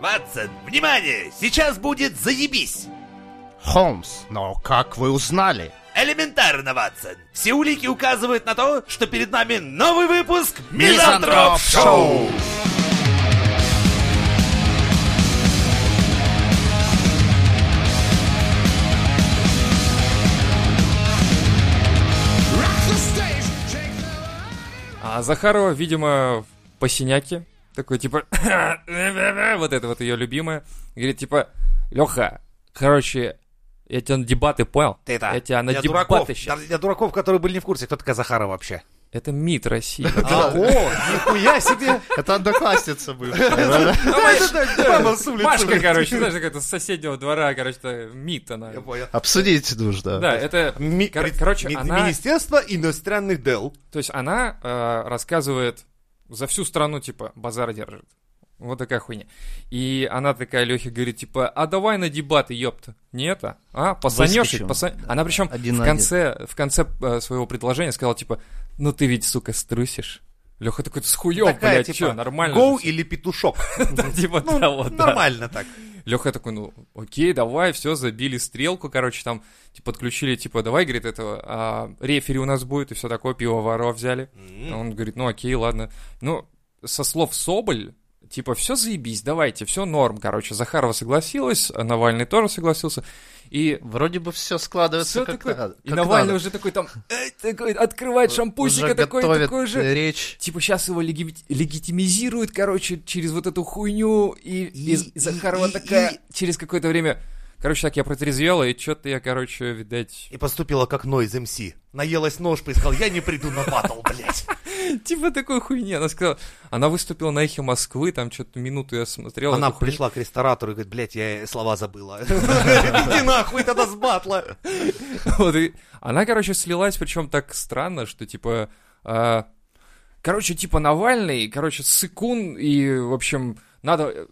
Ватсон, внимание! Сейчас будет заебись! Холмс, но как вы узнали? Элементарно, Ватсон. Все улики указывают на то, что перед нами новый выпуск Мизантроп Шоу! А Захарова, видимо, по синяке, такой типа, вот это вот ее любимая, говорит типа, Леха, короче, я тебя на дебаты понял? Ты это, Я тебя на для дебаты дураков, щас. для, для дураков, которые были не в курсе, кто такая Захара вообще. Это МИД России. А, о, нихуя себе! Это одноклассница улицы, Машка, короче, знаешь, какая-то с соседнего двора, короче, это МИД она. Я понял. Обсудить нужно. Да, это, короче, она, Министерство иностранных дел. то есть она э, рассказывает за всю страну, типа, базар держит. Вот такая хуйня. И она такая, Лехе говорит, типа, а давай на дебаты, ёпта. Не это? А, их, Выскочим. поса- Она причем Один в конце, в конце э, своего предложения сказала, типа, ну ты ведь, сука, струсишь. Леха такой, ты с хуёв, Такая, блядь, типа, чё, нормально? Гоу же всё». или петушок. Да, типа, Ну, да, вот, да. нормально так. Леха такой, ну, окей, давай, все, забили стрелку, короче, там, типа, подключили, типа, давай, говорит, этого, а, рефери у нас будет, и все такое, пивоваров взяли. Он говорит, ну, окей, ладно. Ну, со слов Соболь, типа, все заебись, давайте, все норм, короче. Захарова согласилась, Навальный тоже согласился. И Вроде бы все складывается все как такое. надо. И как Навальный надо. уже такой там, э, такой, открывает шампусика, Уже такой, такой же. речь. Типа сейчас его леги- легитимизируют, короче, через вот эту хуйню, и, и, И- Захарова и- такая и- через какое-то время... Короче, так я протрезвела, и что-то я, короче, видать... И поступила как Нойз МС. Наелась нож, и сказал, я не приду на батл, блядь. Типа такой хуйни. Она сказала... Она выступила на Эхе Москвы, там что-то минуту я смотрел. Она пришла к ресторатору и говорит, блядь, я слова забыла. Иди нахуй тогда с батла. Вот, и она, короче, слилась, причем так странно, что, типа... а, короче, типа Навальный, короче, сыкун, и, в общем, надо... э,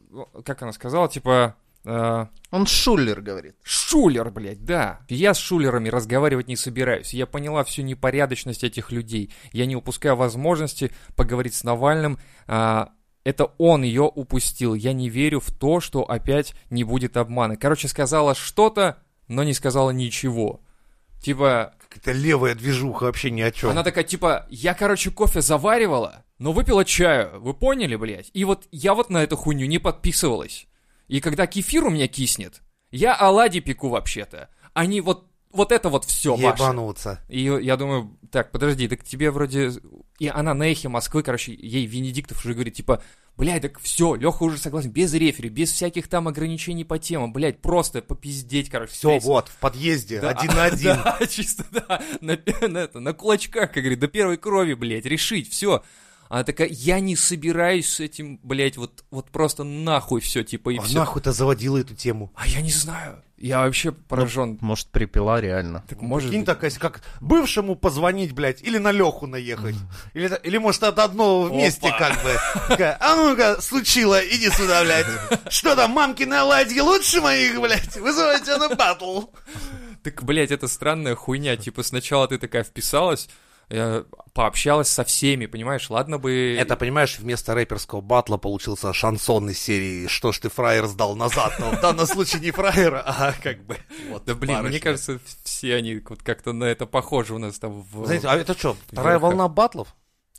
Как она сказала, типа... а, Он Шулер говорит. Шулер, блядь, да. Я с шулерами разговаривать не собираюсь. Я поняла всю непорядочность этих людей. Я не упускаю возможности поговорить с Навальным. А, это он ее упустил. Я не верю в то, что опять не будет обмана. Короче, сказала что-то, но не сказала ничего. Типа, Какая-то левая движуха вообще ни о чем. она такая, типа, я, короче, кофе заваривала, но выпила чаю. Вы поняли, блядь? И вот я вот на эту хуйню не подписывалась. И когда кефир у меня киснет, я оладьи пеку вообще-то. Они вот, вот это вот все ваше. Ебануться. И я думаю, так, подожди, так тебе вроде... И она на эхе Москвы, короче, ей Венедиктов уже говорит, типа, блядь, так все, Леха уже согласен, без рефери, без всяких там ограничений по темам, блядь, просто попиздеть, короче. Все, вот, в подъезде, Да, один на один. Да, чисто, да, на, на, это, на кулачках, как говорит, до первой крови, блядь, решить, все. Она такая, я не собираюсь с этим, блядь, вот, вот просто нахуй все, типа, и А все. нахуй ты заводила эту тему? А я не знаю, я вообще поражен. Может, припила реально. так может Кинь такая, как бывшему позвонить, блядь, или на Леху наехать. Или, или может, это одно вместе, Опа. как бы. Такая, а ну-ка, случило, иди сюда, блядь. Что там, мамкины оладьи лучше моих, блядь? Вызывайте на батл. Так, блядь, это странная хуйня. Типа, сначала ты такая вписалась, э, пообщалась со всеми, понимаешь? Ладно бы... Это, понимаешь, вместо рэперского батла получился шансон из серии «Что ж ты, фраер, сдал назад?» Но в данном случае не фраера, а как бы... Вот, Да, блин, мне барышня. кажется, все они вот как-то на это похожи у нас там в... Знаете, а это что, вторая волна батлов?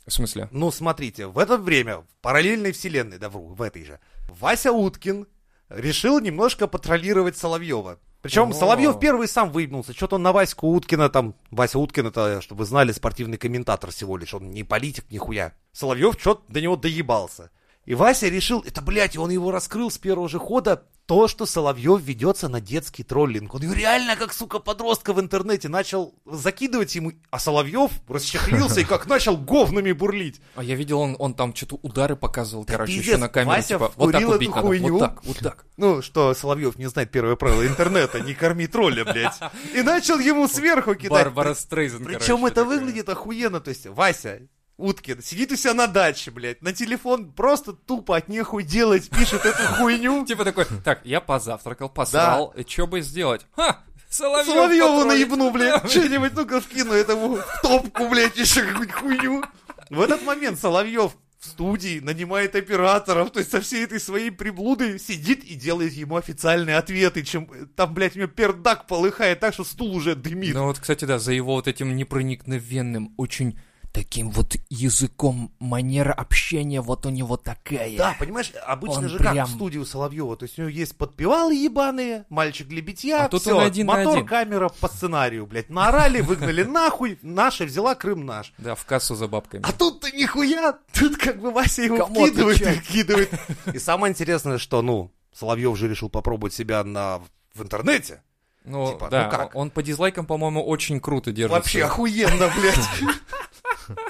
В смысле? Ну, смотрите, в это время, в параллельной вселенной, да вру, в этой же, Вася Уткин решил немножко патрулировать Соловьева. Причем О. Соловьев первый сам выебнулся. Что-то он на Ваську Уткина там... Вася Уткин, это, чтобы вы знали, спортивный комментатор всего лишь. Он не политик, нихуя. Соловьев что-то до него доебался. И Вася решил, это, блядь, он его раскрыл с первого же хода, то, что Соловьев ведется на детский троллинг. Он реально, как, сука, подростка в интернете, начал закидывать ему, а Соловьев расчехлился и как начал говнами бурлить. А я видел, он, он там что-то удары показывал, Да короче, еще на камеру, Вася типа, вот так вкурил вот эту бить надо, хуйню. вот так, вот так. Ну, что Соловьев не знает первое правило интернета, не корми тролля, блядь. И начал ему сверху кидать. Барбара Стрейзен, Причем это выглядит охуенно, то есть Вася Уткин сидит у себя на даче, блядь, на телефон просто тупо от нехуй делать, пишет эту хуйню. Типа такой, так, я позавтракал, посрал, что бы сделать? Ха, Соловьев Соловьеву наебну, блядь, что-нибудь, ну-ка вкину этому в топку, блядь, еще какую-нибудь хуйню. В этот момент Соловьев в студии, нанимает операторов, то есть со всей этой своей приблудой сидит и делает ему официальные ответы, чем там, блядь, у него пердак полыхает так, что стул уже дымит. Ну вот, кстати, да, за его вот этим непроникновенным, очень таким вот языком, манера общения вот у него такая. Да, понимаешь, обычно Он же как прям- в студии у Соловьева, то есть у него есть подпевалы ебаные, мальчик для битья, А тут всё, он один мотор, один. камера по сценарию, блядь, наорали, выгнали нахуй, наша взяла, Крым наш. Да, в кассу за бабками. А тут-то нихуя, тут как бы Вася его Кому вкидывает, отвечать? вкидывает. И самое интересное, что, ну, Соловьев же решил попробовать себя на в интернете. Ну, типа, да, ну как? он по дизлайкам, по-моему, очень круто держится. Вообще охуенно, блядь.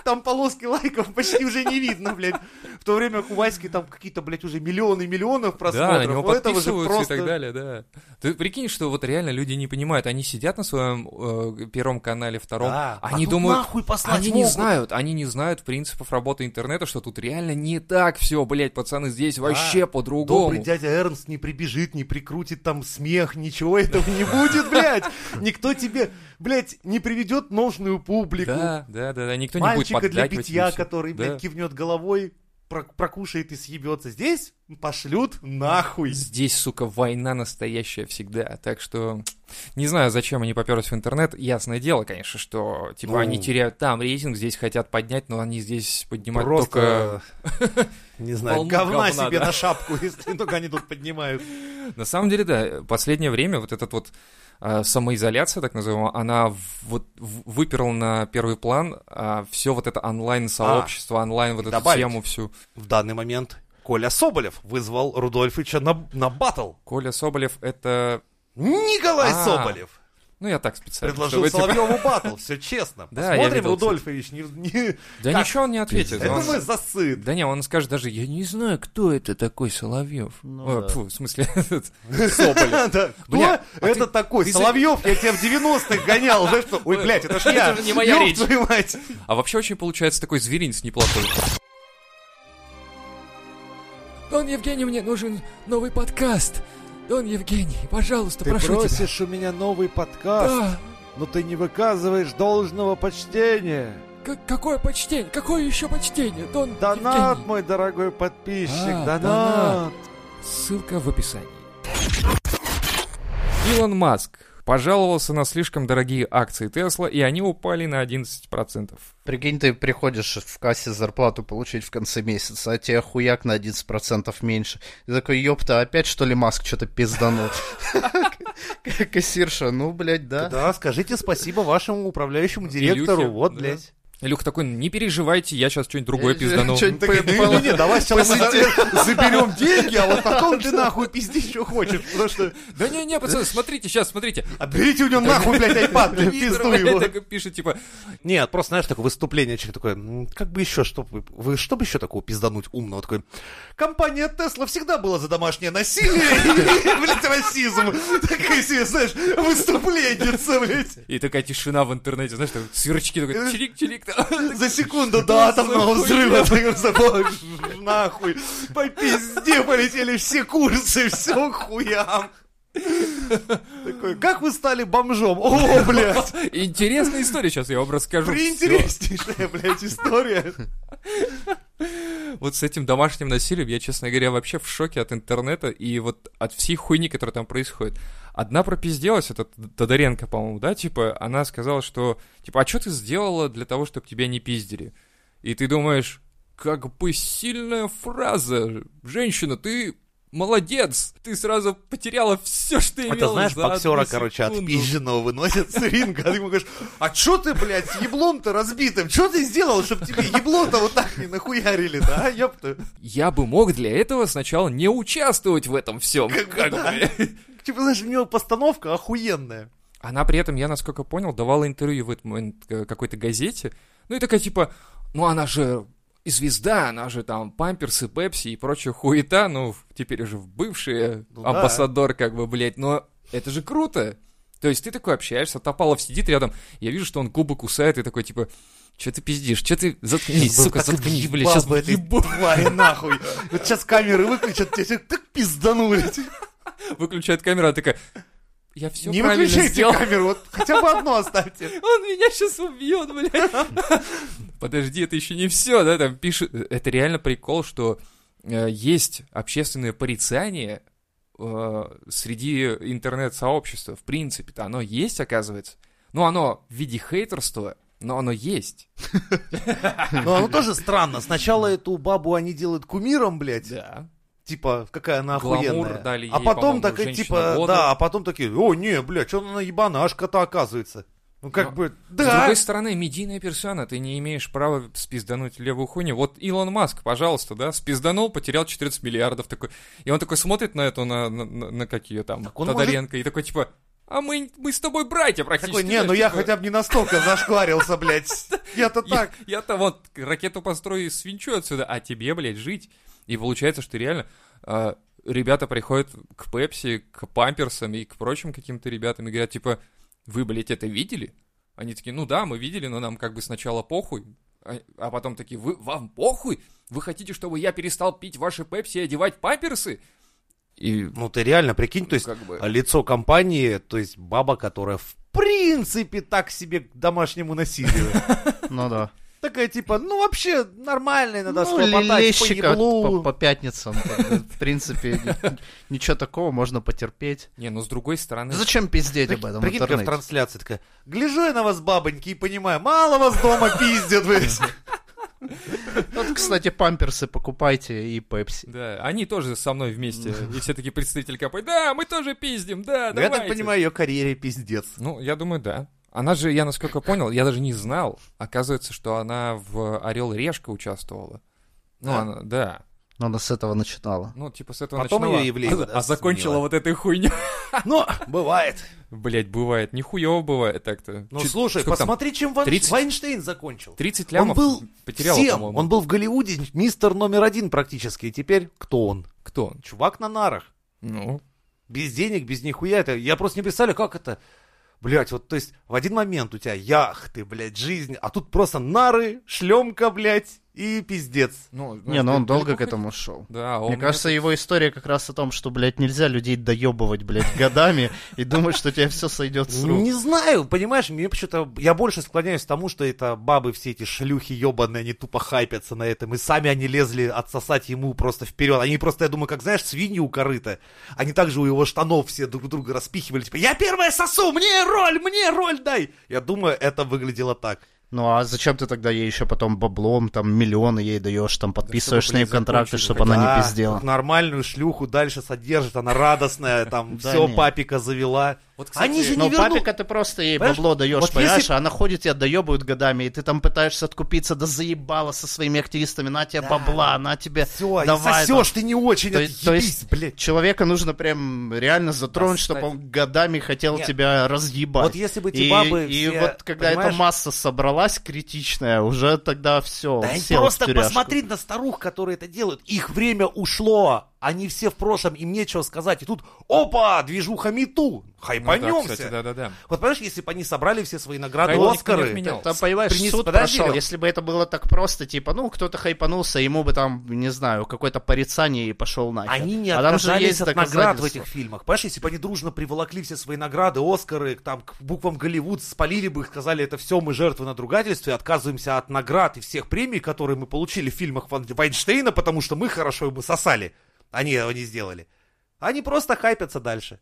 Там полоски лайков почти уже не видно, блядь. В то время у Васьки там какие-то, блядь, уже миллионы миллионов Да, просмотров. на него этого же подписываются просто... и так далее, да. Ты прикинь, что вот реально люди не понимают, они сидят на своем э, первом канале, втором, Да, а они тут думают, нахуй послать они не могут. знают, они не знают принципов работы интернета, что тут реально не так все, блядь, пацаны, здесь вообще по-другому. Добрый дядя Эрнст не прибежит, не прикрутит там смех, ничего этого не будет, блядь. Никто тебе, блядь, не приведет нужную публику. Да, да, да, да, никто не будет Мальчика для питья, который, Да. блядь, кивнет головой, про- прокушает и съебется. Здесь пошлют нахуй. Здесь, сука, война настоящая всегда. Так что не знаю, зачем они поперлись в интернет. Ясное дело, конечно, что типа Ну. они теряют там рейтинг, здесь хотят поднять, но они здесь поднимают только. Просто, не знаю, говна говна, себе да. на шапку, если только они тут поднимают. На самом деле, да, последнее время вот этот вот самоизоляция, так называемая, она вот выперла на первый план все вот это онлайн-сообщество, онлайн вот эту тему всю. В данный момент Коля Соболев вызвал Рудольфича на, на батл. Коля Соболев это... Николай А, Соболев Ну, я так специально. предложил чтобы, типа, Соловьеву батл, все честно. Да, я Посмотрим, видел, кстати. Рудольфович, не, не- Да как? ничего он не ответит. Это он- мой засыд. Да не, он скажет даже, я не знаю, кто это такой Соловьев. Ну Ой, да. фу, в смысле, этот Соболев. Кто а это такой? Соловьев, я тебя в 90-х гонял. Знаешь что? Ой, блядь, это ж я. Это же не моя речь. А вообще очень получается такой зверинец неплохой. Дон Евгений, мне нужен новый подкаст. Дон Евгений, пожалуйста, Ты прошу просишь у меня новый подкаст, тебя. но ты не выказываешь должного почтения. Да, к- какое почтение? Какое еще почтение, Дон Донат, Евгений? мой дорогой подписчик, А, донат. донат. Ссылка в описании. Илон Маск пожаловался на слишком дорогие акции Тесла, и они упали на 11%. Прикинь, ты приходишь в кассе зарплату получить в конце месяца, а тебе хуяк на 11% меньше. Ты такой, ёпта, опять что ли Маск что-то пизданул? Кассирша, ну, блядь, да. Да, скажите спасибо вашему управляющему директору. Вот, блядь. Илюха такой, не переживайте, я сейчас что-нибудь другое пиздану. чё-нибудь Так, по- не, не, не, давай сейчас заберем деньги, а вот потом ты нахуй пизди, что хочешь. Потому что Да не-не, пацаны, смотрите, сейчас, смотрите. отберите у него нахуй, блядь, айпад, блядь, пизду блядь, его. пишет, типа, Нет, просто, знаешь, такое выступление, человек такой, «М, как бы еще, что вы, что бы еще такого пиздануть умного? Такой, компания Тесла всегда была за домашнее насилие и, блядь, расизм. Такая себе, знаешь, выступление, блядь. и такая тишина в интернете, знаешь, сверчки такой, чирик-чирик. За секунду до атомного взрыва нахуй. По пизде полетели все курсы, все хуям. Такой, как вы стали бомжом? О, блядь, Интересная история, сейчас я вам расскажу. всё. приинтереснейшая, блядь, история. Вот с этим домашним насилием я, честно говоря, вообще в шоке от интернета и вот от всей хуйни, которая там происходит. Одна пропизделась, это Тодоренко, по-моему, да, типа, она сказала, что, типа, а что ты сделала для того, чтобы тебя не пиздили? И ты думаешь, как бы сильная фраза. Женщина, ты молодец, ты сразу потеряла все, что имела Это знаешь, за боксера, короче, отпизженного выносят с ринга, а ты ему говоришь, а чё ты, блядь, с еблом-то разбитым? Чё ты сделал, чтобы тебе ебло-то вот так не нахуярили-то, а, ёпта? Я бы мог для этого сначала не участвовать в этом всем. Как бы да. Типа, знаешь, у него постановка охуенная. Она при этом, я насколько понял, давала интервью в этот момент э, какой-то газете. Ну и такая типа, ну она же и звезда, она же там памперсы, пепси и прочая хуета, ну теперь уже в бывший Ну да. амбассадор как бы, блядь, но это же круто. То есть ты такой общаешься, Топалов сидит рядом, я вижу, что он губы кусает, и такой типа, что ты пиздишь, что ты, заткнись, Бы сука, заткнись, блядь, сейчас бы этой твари нахуй. Вот сейчас камеры выключат, тебе всех так пизданули. выключает камеру, она такая, я все Не правильно выключайте сделал. камеру, вот хотя бы одну оставьте. Он меня сейчас убьет, блядь. подожди, это еще не все, да, там пишет, это реально прикол, что э, есть общественное порицание э, среди интернет-сообщества, в принципе-то оно есть, оказывается. Ну, оно в виде хейтерства, но оно есть. Но оно тоже странно. Сначала эту бабу они делают кумиром, блядь. Да. Типа, какая она Гламур охуенная. дали а ей, потом такая, «Женщина типа, года». да, а потом такие, о, не, блядь, что она ебанашка-то оказывается. Ну, как Но бы, С да. другой стороны, медийная персона, ты не имеешь права спиздануть левую хуйню. Вот Илон Маск, пожалуйста, да, спизданул, потерял 14 миллиардов такой. И он такой смотрит на эту, на, на, на- на как ее там, Так Тодоренко, и такой, типа, а мы, мы с тобой братья практически. Такой, не, знаешь, ну я типа, хотя бы не настолько зашкварился, блядь. Я-то так. Я-то вот ракету построю и свинчу отсюда, а тебе, блядь, жить. И получается, что реально а, ребята приходят к Пепси, к Памперсам и к прочим каким-то ребятам и говорят, типа, вы, блядь, это видели? Они такие, ну да, мы видели, но нам как бы сначала похуй. А, а потом такие, вы, вам похуй? Вы хотите, чтобы я перестал пить ваши Пепси и одевать памперсы? И Ну ты реально прикинь, то ну, есть как бы... лицо компании, то есть баба, которая в принципе так себе к домашнему насилию. Ну да. Такая типа, ну вообще нормальная, надо Ну, схлопотать по еблу. по, по пятницам. В принципе, ни- ничего такого, можно потерпеть. Не, ну с другой стороны... Зачем пиздеть об Прикинь, этом в прикинь, как в трансляции такая, гляжу я на вас, бабоньки, и понимаю, мало вас дома пиздят, блядь. Вот, кстати, памперсы покупайте и пепси. Да, они тоже со мной вместе. И все такие представители КП. Да, мы тоже пиздим, да, Ну, Я так давайте». понимаю, ее карьере пиздец. Ну, я думаю, да. Она же, я насколько понял, я даже не знал. Оказывается, что она в Орел и Решка участвовала. Ну, Да? она, да. Но она с этого начинала. Ну, типа с этого Потом начинала, её явление, а, да, а закончила сменила. вот этой хуйней. Ну, бывает. Блять, бывает. Нихуево бывает так-то. Ну, Чуть- слушай, сколько там? посмотри, чем Ван- 30? Вайнштейн закончил. 30 Он лямов был потерял, всем. по-моему. Он был в Голливуде мистер номер один практически. И теперь кто он? Кто он? Чувак на нарах. Ну, Без денег, без нихуя. Это, я просто не представляю, как это... Блять, вот, то есть, в один момент у тебя яхты, блядь, жизнь, а тут просто нары, шлемка, блядь, и пиздец. ну, Не, знаешь, ну он долго к этому шел. Да, Мне кажется, его история как раз о том, что, блядь, нельзя людей доебывать, блядь, годами и думать, что тебе все сойдет с рук. Не знаю, понимаешь, мне почему-то... Я больше склоняюсь к тому, что это бабы все эти шлюхи ебаные, они тупо хайпятся на этом, и сами они лезли отсосать ему просто вперед. Они просто, я думаю, как, знаешь, свиньи у корыта. Они также у его штанов все друг друга распихивали, типа, я первая сосу, мне роль, мне роль дай! Я думаю, это выглядело так. Ну а зачем ты тогда ей еще потом баблом, там, миллионы ей даешь, там, подписываешь чтобы, с ней контракты, закончили. чтобы она Да, не пиздела. Нормальную шлюху дальше содержит, она радостная, там, Да все папика завела. Вот, кстати, Они же не Но вернут. папика ты просто ей Понимаешь, бабло даешь, вот понимаешь, если- она ходит тебя доебывают годами, и ты там пытаешься откупиться, да заебала со своими активистами, на тебе Да. бабла, на тебе... Все, давай, сосешь ты не очень, То, отъебись, то есть блядь. человека нужно прям реально затронуть, чтобы он годами хотел Нет. тебя разъебать. Вот если бы эти и, бабы и все, вот когда эта понимаешь? масса собралась критичная, уже тогда все, Да сел в просто посмотри на старух, которые это делают. Их время ушло. Они все в прошлом, им нечего сказать. И тут, опа, движуха мету. ну да, Хайпанемся. кстати, да-да-да. Вот понимаешь, если бы они собрали все свои награды, Хайп никто не Оскары. отменял. Там, понимаешь, Принес- суд подожди, прошел. Если бы это было так просто, типа, ну, кто-то хайпанулся, ему бы там, не знаю, какое-то порицание и пошел нахер. Они не а там же отказались есть от наград в этих фильмах. Понимаешь, если бы они дружно приволокли все свои награды, Оскары, там, к буквам Голливуд, спалили бы их, сказали, это все, мы жертвы надругательства, и отказываемся от наград и всех премий, которые мы получили в фильмах Вайнштейна, потому что мы хорошо его сосали. Они этого не сделали. Они просто хайпятся дальше.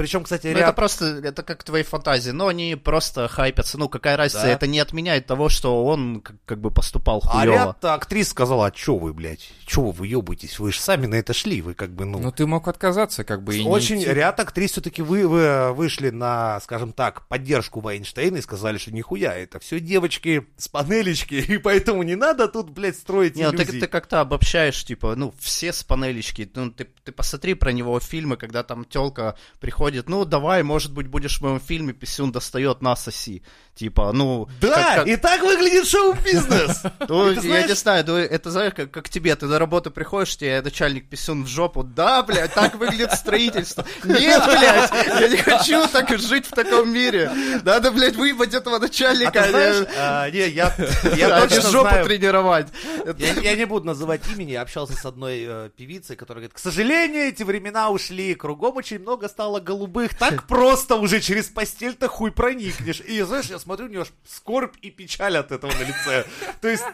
Причем, кстати, Ну, ряд... это просто, это как твои фантазии, но они просто хайпятся. Ну, какая разница, Да. это не отменяет того, что он как, как бы поступал А хуево. ряд актрис сказала, а чё вы, блядь, чё вы выебаетесь, вы же сами на это шли, вы как бы, ну... Ну, ты мог отказаться, как бы, и не Очень идти. ряд актрис все-таки вы, вы- вышли на, скажем так, поддержку Вайнштейна и сказали, что нихуя, это все девочки с панелечки, и поэтому не надо тут, блядь, строить Не, ну ты, иллюзий. ты как-то обобщаешь, типа, ну, все с панелечки. Ну, ты, ты посмотри про него фильмы, когда там телка приходит, ну, давай, может быть, будешь в моем фильме, писюн достает, на, соси. Типа, ну... Да, как- как- и так выглядит шоу-бизнес. Ну, я не знаю, ну, это, знаешь, как, тебе, ты на работу приходишь, тебе начальник писюн в жопу, да, блядь, так выглядит строительство. Нет, блядь, я не хочу так жить в таком мире. Надо, блядь, выебать этого начальника, а не- а, не, я, точно жопу тренировать. Я, я не буду называть имени, я общался с одной э, певицей, которая говорит, к сожалению, эти времена ушли, кругом очень много стало голубых, так просто уже через постель-то хуй проникнешь. И знаешь, я смотрю, у него скорбь и печаль от этого на лице. То есть,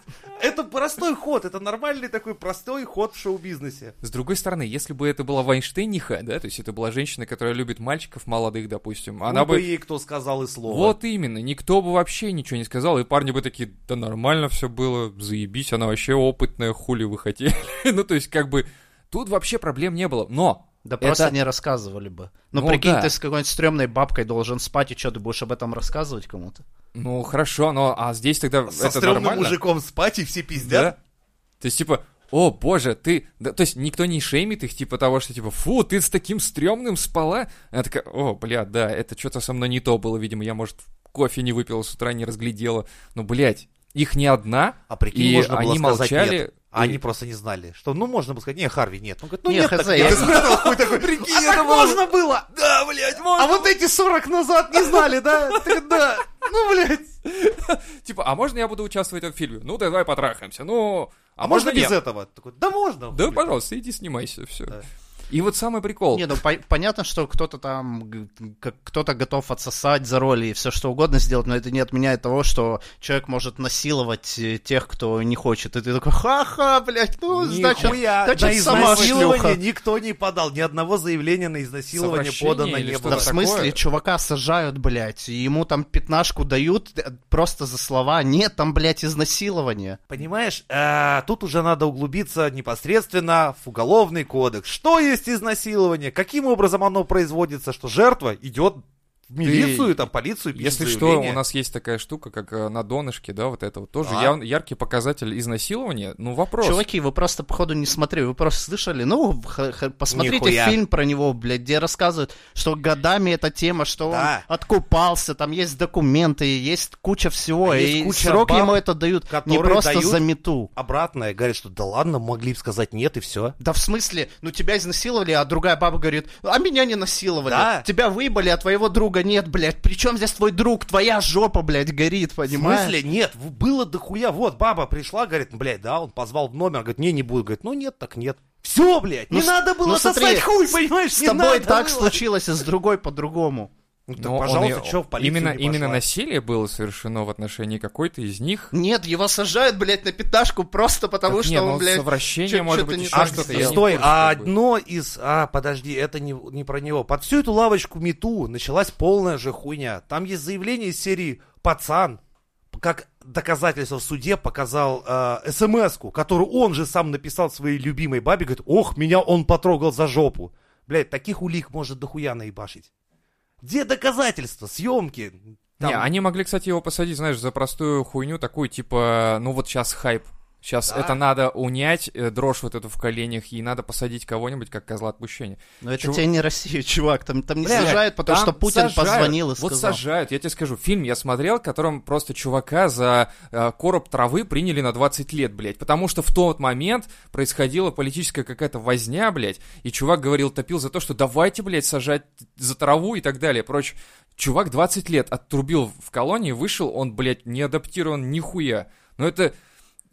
это простой ход, это нормальный такой простой ход в шоу-бизнесе. С другой стороны, если бы это была Вайнштейниха, да, то есть это была женщина, которая любит мальчиков молодых, допустим, она Ну, бы... ей кто сказал и слово. Вот именно, никто бы вообще ничего не сказал, и парни бы такие, да нормально все было, заебись, она вообще опытная, хули вы хотели. ну, то есть, как бы, тут вообще проблем не было, но... Да просто это- не рассказывали бы. Ну, Ну, прикинь, да. ты с какой-нибудь стрёмной бабкой должен спать, и что, ты будешь об этом рассказывать кому-то? Ну, хорошо, но а здесь тогда Со это стрёмным нормально? мужиком спать и все Да? пиздят. То есть, типа, о, боже, ты... да, то есть, никто не шеймит их, типа, того, что, типа, фу, ты с таким стрёмным спала? Она такая, о, бля, да, это что-то со мной не то было, видимо, я, может, кофе не выпила с утра, не разглядела. Ну, блядь, их не одна, А прикинь, и можно было они молчали. нет. А они просто не знали, что, ну, можно было сказать, не, Харви, нет. Он говорит, ну, Не, нет, хз, так я- нет. Прикинь, а так можно было? Да, блядь, можно. А вот эти 40 назад не знали, да? Так да, ну, блядь. Типа, а можно я буду участвовать в этом фильме? Ну, давай потрахаемся, ну... А можно без нет? этого? Такой, да можно. Да, блядь. пожалуйста, иди снимайся, все. Да. И вот самый прикол. Не, ну по- понятно, что кто-то там, кто-то готов отсосать за роли и все что угодно сделать, но это не отменяет того, что человек может насиловать э, тех, кто не хочет. И ты такой, ха-ха, блядь, ну, значит, Нихуя, значит, на сама изнасилование шлюха. никто не подал, ни одного заявления на изнасилование подано не что-то Да было. в такое? смысле, чувака сажают, блядь, и ему там пятнашку дают э, просто за слова. Нет, там, блядь, изнасилование. Понимаешь, э, тут уже надо углубиться непосредственно в уголовный кодекс. Что есть изнасилование? Каким образом оно производится? Что жертва идет в милицию, там, полицию, пишет Если что, заявление? у нас есть такая штука, как э, на донышке, да, вот это вот тоже Да. яв- яркий показатель изнасилования. Ну, вопрос. Чуваки, вы просто, походу, не смотрели, вы просто слышали, ну, х- х- посмотрите Нихуя. фильм про него, блядь, где рассказывают, что годами эта тема, что Да. он откупался, там есть документы, есть куча всего, А и есть куча срок баб, ему это дают не просто дают- за мету. Обратное, говорит, что да ладно, могли бы сказать нет и все. Да в смысле, ну тебя изнасиловали, а другая баба говорит, а меня не насиловали. Да. Тебя выебали, а твоего друга нет, блядь. Причем здесь твой друг? Твоя жопа, блядь, горит, В понимаешь? смысле? Нет, в- было дохуя. Вот, баба пришла, говорит, блядь, да, он позвал в номер, говорит, не, не буду. Говорит, ну нет, так нет. Все, блядь, не Ну, надо было ну, смотри, сосать хуй, понимаешь? С не тобой надо так было. случилось, а с другой по-другому. Ну, так, Но он пожалуйста, и- что в полицию именно, не именно насилие было совершено в отношении какой-то из них. Нет, его сажают, блядь, на пятнашку просто потому, Так что не, он, ну, блядь... совращение, чё- может быть, не еще А, что-то. не стой, а одно из... А, подожди, это не, не про него. Под всю эту лавочку Мету началась полная же хуйня. Там есть заявление из серии «Пацан», как доказательство в суде показал э, смс-ку, которую он же сам написал своей любимой бабе, говорит, ох, меня он потрогал за жопу. Блядь, таких улик может дохуя наебашить. Где доказательства, съемки? Там- Не, они могли, кстати, его посадить, знаешь, за простую хуйню, такую, типа, ну вот сейчас хайп. Сейчас Да. это надо унять, э, дрожь вот эту в коленях, и надо посадить кого-нибудь как козла отпущения. Но это Чего- тебе не Россия, чувак. Там, там не Блядь, сажают, потому Там что Путин сажают. позвонил и Вот сказал. сажают, я тебе скажу. Фильм я смотрел, в котором просто чувака за э, короб травы приняли на 20 лет, блядь. Потому что в тот момент происходила политическая какая-то возня, блядь. И чувак говорил, топил за то, что давайте, блядь, сажать за траву и так далее. Прочее. Чувак 20 лет отрубил в колонии, вышел, он, блядь, не адаптирован нихуя. Но это,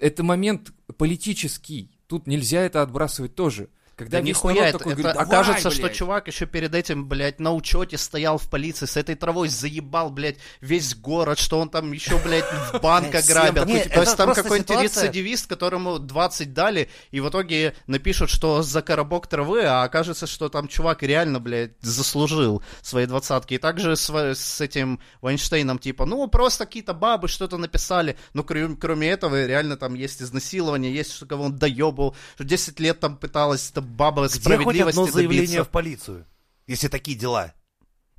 это момент политический. Тут нельзя это отбрасывать тоже. Когда Да нихуя, это, такой это говорит, «Давай, окажется, что блядь». чувак еще перед этим, блядь, на учете стоял в полиции, с этой травой заебал, блядь, весь город, что он там еще, блядь, в банк ограбил. То есть там какой-нибудь рецидивист, которому 20 дали, и в итоге напишут, что за коробок травы, а окажется, что там чувак реально, блядь, заслужил свои двадцатки. И также с, этим Вайнштейном, типа, ну, просто какие-то бабы что-то написали, но кроме, кроме этого реально там есть изнасилование, есть, что кого он доебал, что 10 лет там пыталась эта баба Где хоть справедливости одно заявление добиться. в полицию? Если такие дела.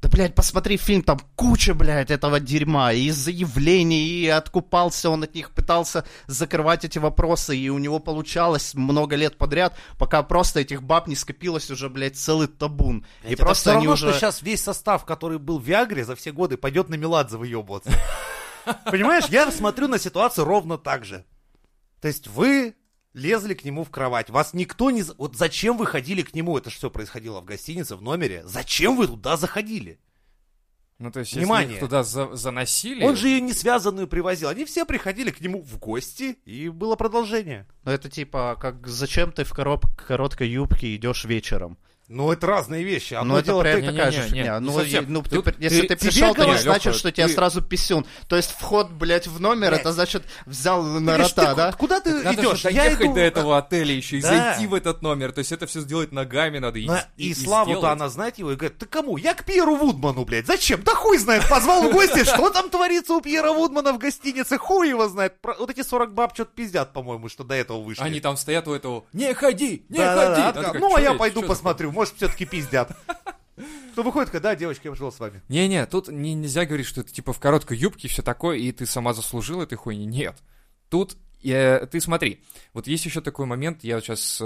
Да, блядь, посмотри фильм, там куча, блядь, этого дерьма, и заявлений, и откупался он от них, пытался закрывать эти вопросы, и у него получалось много лет подряд, пока просто этих баб не скопилось уже, блядь, целый табун. И Это просто все они равно, уже... что сейчас весь состав, который был в Виагре за все годы, пойдет на Меладзе выебываться. Понимаешь, я смотрю на ситуацию ровно так же. То есть вы лезли к нему в кровать, вас никто не... за- Вот зачем вы ходили к нему? Это же все происходило в гостинице, в номере. Зачем вы туда заходили? Ну, то есть, Внимание. если их туда за- заносили... Он же ее не связанную привозил. Они все приходили к нему в гости, и было продолжение. Ну, это типа, как зачем ты в короб... короткой юбке идешь вечером? Ну, это разные вещи. Одно Ну, это дело, прям ты- такая не, же не, фигня. не Ну, совсем. и- ну, ты при- если ты- ты пришел, то не значит, Лёха, что тебя ты- сразу писюн. То есть вход, блядь, в номер, Блядь. это значит взял на ты рота, да? Куда ты Надо идешь? же Я доехать иду- до этого отеля еще и Да. зайти в этот номер. То есть это все сделать ногами надо. И, Ну, и- и, Славу-то она, знаете, его и говорит, ты кому? Я к Пьеру Вудману, блядь. Зачем? Да хуй знает. Позвал в гости, что там творится у Пьера Вудмана в гостинице. Хуй его знает. Про- Вот эти 40 баб что-то пиздят, по-моему, что до этого вышли. Они там стоят у этого. Не ходи, не ходи. ну, а «Чё я пойду посмотрю, может, все-таки пиздят. Кто выходит, такая, да, девочки, я пошел с вами. Не-не, тут не, нельзя говорить, что это типа в короткой юбке все такое, и ты сама заслужила этой хуйни. Нет. Тут э, ты смотри, вот есть еще такой момент, я сейчас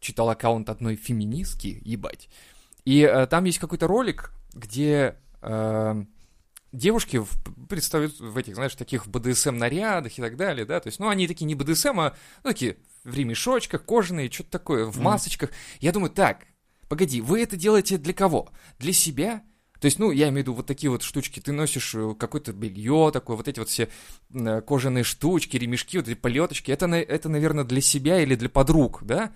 читал аккаунт одной феминистки, ебать, и э, там есть какой-то ролик, где э, девушки в- представят в этих, знаешь, таких БДСМ нарядах и так далее, да, то есть, ну, они такие не БДСМ, а ну, такие в ремешочках, кожаные, что-то такое, в масочках. Я думаю, так, погоди, вы это делаете для кого? Для себя? То есть, ну, я имею в виду вот такие вот штучки. Ты носишь э, какое-то белье такое, вот эти вот все э, кожаные штучки, ремешки, вот эти полеточки. Это, это, наверное, для себя или для подруг, да?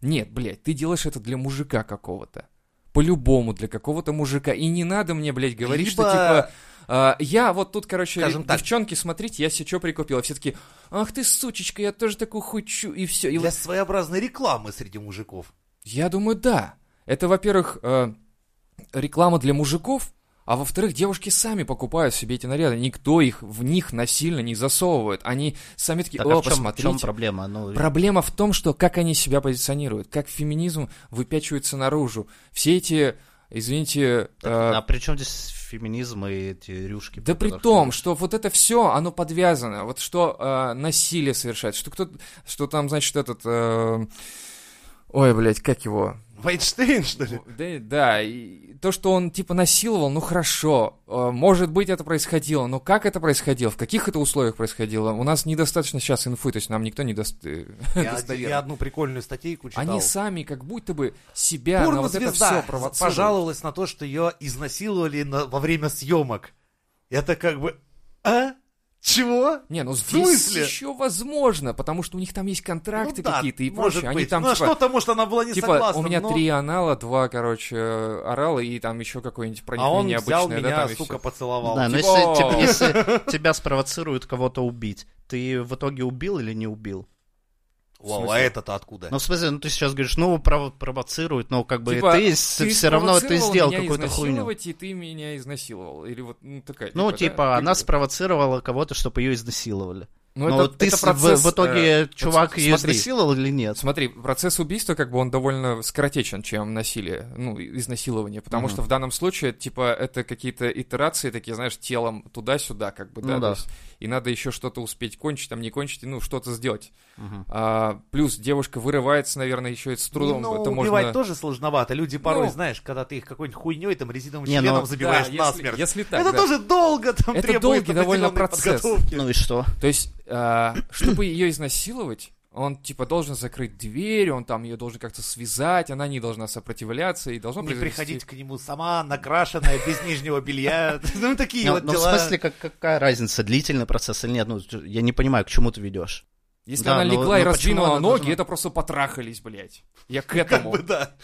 Нет, блядь, ты делаешь это для мужика какого-то. По-любому для какого-то мужика. И не надо мне, блядь, говорить, что Либо- типа... а, я вот тут, короче, Скажем так. девчонки, смотрите, я себе что прикупила. Все таки ах ты сучечка, я тоже такую хочу, и все. И Для своеобразной рекламы среди мужиков. я думаю, да. Это, во-первых, э, реклама для мужиков, а во-вторых, девушки сами покупают себе эти наряды. Никто их в них насильно не засовывает. Они сами такие, Так, о, а в чем, в посмотрите. чем проблема? Ну, Проблема в том, что как они себя позиционируют, как феминизм выпячивается наружу. Все эти, извините, так, э, а при чем здесь феминизм и эти рюшки? да при том, что вот это все, оно подвязано. Вот что э, насилие совершает, что кто, что там, значит, этот, э, ой, блядь, как его? Вайнштейн, что ли? Да, да, и то, что он типа насиловал, ну хорошо, э, может быть это происходило, но как это происходило, в каких это условиях происходило, у нас недостаточно сейчас инфы, то есть нам никто не даст э, Я, я одну прикольную статейку читал. Они сами как будто бы себя на вот это все провоцируют. пожаловалась на то, что ее изнасиловали на- во время съемок. Это как бы... А? Чего? Не, ну В здесь смысле? еще возможно, потому что у них там есть контракты Ну да, какие-то и может прочее. быть. Они там ну, а типа, что-то, может, она была не типа, согласна. у меня но- три анала, два, короче, орала, и там еще какой-нибудь А он проникновение взял обычное, да, меня, там и сука, всё. поцеловал. Да, но Типа, если, «О». тебя- если тебя спровоцируют кого-то убить, ты в итоге убил или не убил? Вау, а это-то откуда? Ну, в смысле, ну ты сейчас говоришь, ну, прово- провоцируют, но как бы Типа, ты, ты все равно ты сделал меня какую-то хуйню. изнасиловать, и ты меня изнасиловал. Или вот ну, такая. Ну, да, типа, она ты- спровоцировала кого-то, чтобы ее изнасиловали. Ну, но это- ты это с- в- процесс, в, итоге э, чувак ее изнасиловал или нет? Смотри, процесс убийства, как бы он довольно скоротечен, чем насилие, ну, изнасилование, потому Мгм. что в данном случае, типа, это какие-то итерации такие, знаешь, телом туда-сюда, как бы, да, Ну то да. есть, и надо еще что-то успеть кончить, там, не кончить, и, ну, что-то сделать. Мгм. А, плюс девушка вырывается, наверное, еще и с трудом, Ну, это убивать можно... тоже сложновато. Люди порой, Ну. знаешь, когда ты их какой-нибудь хуйней, там, резиновым Не, ну, членом да, забиваешь Да, насмерть. если, если так, это да. тоже долго там Это требует долгий довольно процесс. подготовки. Ну и что? То есть, чтобы ее изнасиловать, он, типа, должен закрыть дверь, он там ее должен как-то связать, она не должна сопротивляться, и должно Не произойти- приходить к нему сама, накрашенная, без нижнего белья. Ну, такие Ну, вот ну, в дела. смысле, как, какая разница, длительный процесс или нет? Ну, я не понимаю, к чему ты ведешь. Если Да, она но- легла и но раздвинула ноги, должна- это просто потрахались, блядь. Я к Как этому. бы, да.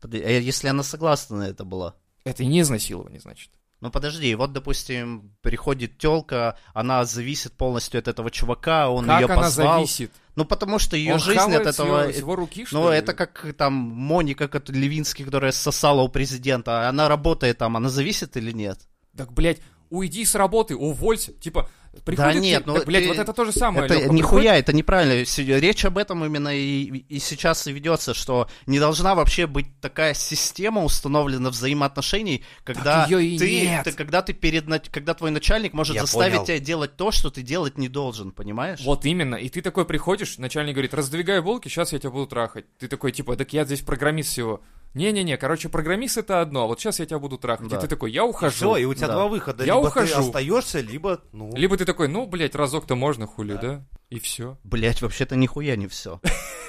Подожди, а если она согласна на это была? Это не изнасилование, значит. Ну подожди, вот, допустим, приходит телка, она зависит полностью от этого чувака, он как ее она позвал. зависит? Ну потому что ее Он жизнь от этого. его- его руки, что Ну, ли? это как там Моника как Левинский, которая сосала у президента. Она работает там, она зависит или нет? Так, блядь, уйди с работы, уволься. Типа, приходит... нет, тебе- ну, так, блядь, ты- вот это то же самое, это Лёха, нихуя, это неправильно. Речь об этом именно и, и сейчас и ведется, что не должна вообще быть такая система установлена взаимоотношений, когда ты, нет. ты- когда ты перед когда твой начальник может Я заставить понял. тебя делать то, что ты делать не должен, понимаешь? Вот именно. И ты такой приходишь, начальник говорит, раздвигай булки, сейчас я тебя буду трахать. Ты такой, типа, так я здесь программист всего. Не-не-не, короче, программист это одно, а вот сейчас я тебя буду трахать. Да. И ты такой, я ухожу. Все, и у тебя Да. два выхода. Я либо ухожу. ты остаешься, либо, ну... Либо ты такой, ну, блядь, разок-то можно, хули, Да. да? И все. Блять, вообще-то нихуя не все.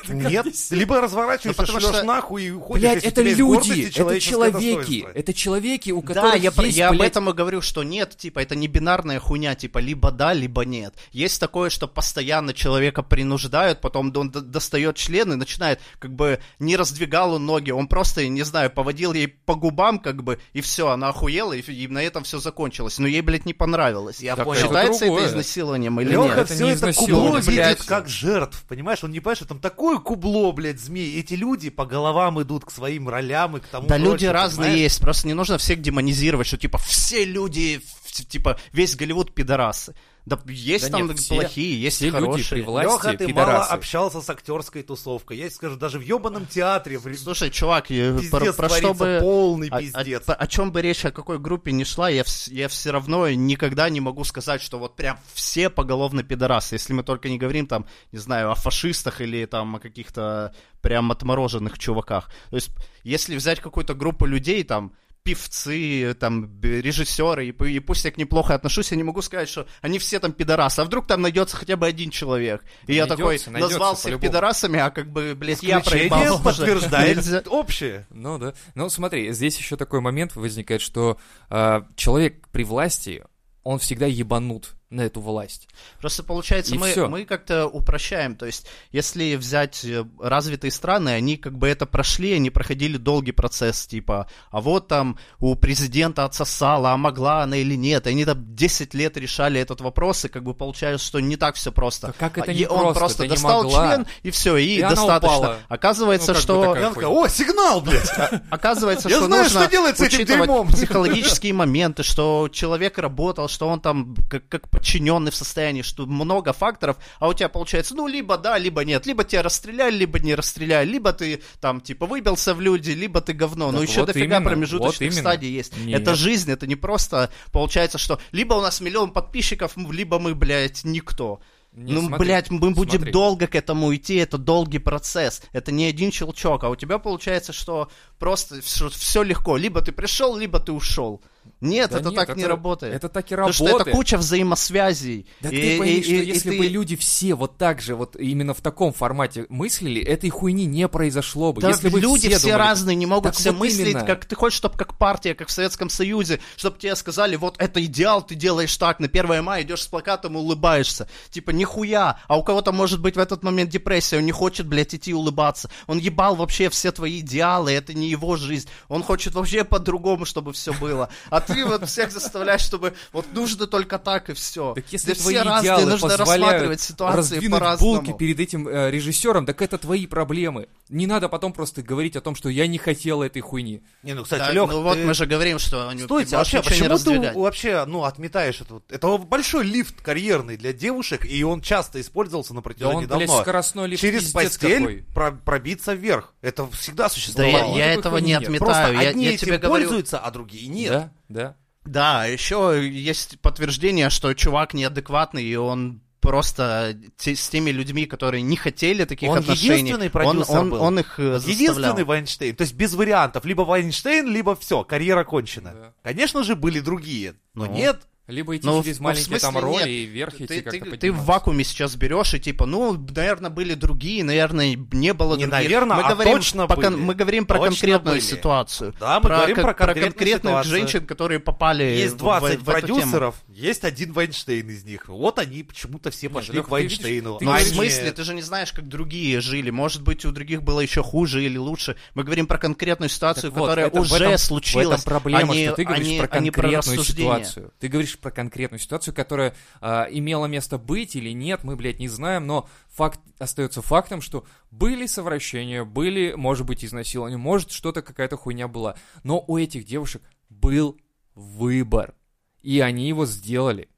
Нет, либо разворачиваешься, Ну, потому что- нахуй и уходишь, Блять, если это люди, это человеки, это человеки, у Да, которых я, про- есть, я об этом и говорю, что нет, типа, это не бинарная хуйня, типа, либо да, либо нет. Есть такое, что постоянно человека принуждают, потом он достает член и начинает, как бы, не раздвигал он ноги, он просто, не знаю, поводил ей по губам, как бы, и все, она охуела, и, на этом все закончилось. Но ей, блядь, не понравилось. Я Так понял. Считается это изнасилованием или Леха нет? Это все не это кубло видит как жертв, понимаешь? Он не понимает, что там такое кубло, блядь, змей. Эти люди по головам идут к своим ролям и к тому Да прочее, люди разные понимаешь? есть, просто не нужно всех демонизировать, что типа все люди, типа весь Голливуд пидорасы. Да есть Да там нет, все- плохие, есть все люди хорошие. при власти Леха, ты мало пидорасы. общался с актерской тусовкой. Я скажу, даже в ебаном театре в Слушай, чувак, пиздец про, про что бы... полный О, пиздец. о- о чем бы речь, о какой группе не шла, я, вс- я все равно никогда не могу сказать, что вот прям все поголовно пидорасы, если мы только не говорим там, не знаю, о фашистах или там о каких-то прям отмороженных чуваках. То есть, если взять какую-то группу людей, там, певцы, там, режиссеры, и, и пусть я к ним плохо отношусь, я не могу сказать, что они все там пидорасы, а вдруг там найдется хотя бы один человек. И я Найдется, такой найдется, назвал всех пидорасами, а как бы, блядь, я проебал. подтверждает общее. Ну да. Ну смотри, здесь еще такой момент возникает, что э, человек при власти, он всегда ебанут на эту власть. Просто получается, И мы, мы как-то упрощаем. То есть, если взять э, развитые страны, они как бы это прошли, они проходили долгий процесс, типа, а вот там у президента отсосала, а могла она или нет. И они там 10 лет решали этот вопрос, и как бы получается, что не так все просто. Да как это А, не и он просто? просто Ты не достал могла. член, и все, и, И она достаточно. упала. Оказывается, Ну, что... такая о, сигнал, блядь. Оказывается, Я что знаю, нужно что делать с этим учитывать психологические моменты, что человек работал, что он там как, как подчиненный в состоянии, что много факторов, а у тебя получается, ну, либо да, либо нет, либо тебя расстреляли, либо не расстреляли, либо ты там, типа, выбился в люди, либо ты говно. ну, Так еще вот дофига именно, промежуточных вот стадий есть. Нет. Это жизнь, это не просто, получается, что либо у нас миллион подписчиков, либо мы, блядь, никто. Не, ну, смотри, блядь, мы будем смотри. долго к этому идти, это долгий процесс. Это не один щелчок, а у тебя получается, что просто все, легко. Либо ты пришел, либо ты ушел. Нет, Да это нет, так не это- работает. Это так и Потому работает. что это куча взаимосвязей. Да И- ты пойми, и- что и- и если ты- бы люди все вот так же, вот именно в таком формате мыслили, этой хуйни не произошло бы. Да если бы люди все, думали- разные, не могут все вот мыслить, именно. как ты хочешь, чтобы как партия, как в Советском Союзе, чтобы тебе сказали, вот это идеал, ты делаешь так, на 1 мая идешь с плакатом и улыбаешься. Типа, нихуя. А у кого-то может быть в этот момент депрессия, он не хочет, блядь, идти улыбаться. Он ебал вообще все твои идеалы, это не его жизнь. Он хочет вообще по-другому, чтобы все было. А ты вот всех заставляешь, чтобы вот нужно только так и все. Так если да твои все разные, нужно рассматривать ситуации по-разному. булки перед этим э, режиссером, так это твои проблемы. Не надо потом просто говорить о том, что я не хотел этой хуйни. Не, ну, кстати, Да, Лех, ну вот ты- мы же говорим, что они Стойте, вообще, почему ты вообще, ну, отметаешь это? вот? Это большой лифт карьерный для девушек, и он часто использовался на Да протяжении он, блядь, давно. скоростной лифт Через постель про- пробиться вверх. Это всегда Да существовало. я, Никакой я хуйни этого не нет. отметаю. Просто я, одни я этим тебе говорю, пользуются, а другие нет. Да, да. Да, еще есть подтверждение, что чувак неадекватный, и он просто те- с теми людьми, которые не хотели таких Он отношений, единственный он, продюсер он, был. он их э, заставлял. Единственный Вайнштейн, то есть без вариантов. Либо Вайнштейн, либо все, карьера кончена. Да. Конечно же, были другие, но Ну. нет. Либо идти Ну, через в- в маленькие там смысле роли нет. и вверх идти Ты, как-то ты- ты в вакууме сейчас берешь и типа, ну, наверное, были другие, наверное, не было Не других. наверное, мы а говорим, точно по были. мы говорим про Точно конкретную были. ситуацию. Да, мы говорим кон- про конкретную конкретных ситуацию. женщин, которые попали Есть в- 20 в, в эту тему. продюсеров, есть один Вайнштейн из них. Вот они почему-то все пошли к Вайнштейну. ты Ну, А в смысле, ты же не знаешь, как другие жили. Может быть, у других было еще хуже или лучше. Мы говорим про конкретную ситуацию, Так вот, которая это в уже этом- случилась. В этом проблема, а не- что ты говоришь а про а не конкретную рассуждение. ситуацию. Ты говоришь про конкретную ситуацию, которая а, имела место быть или нет, мы, блядь, не знаем, но факт остается фактом, что были совращения, были, может быть, изнасилования, может, что-то, какая-то хуйня была. Но у этих девушек был выбор, и они его сделали.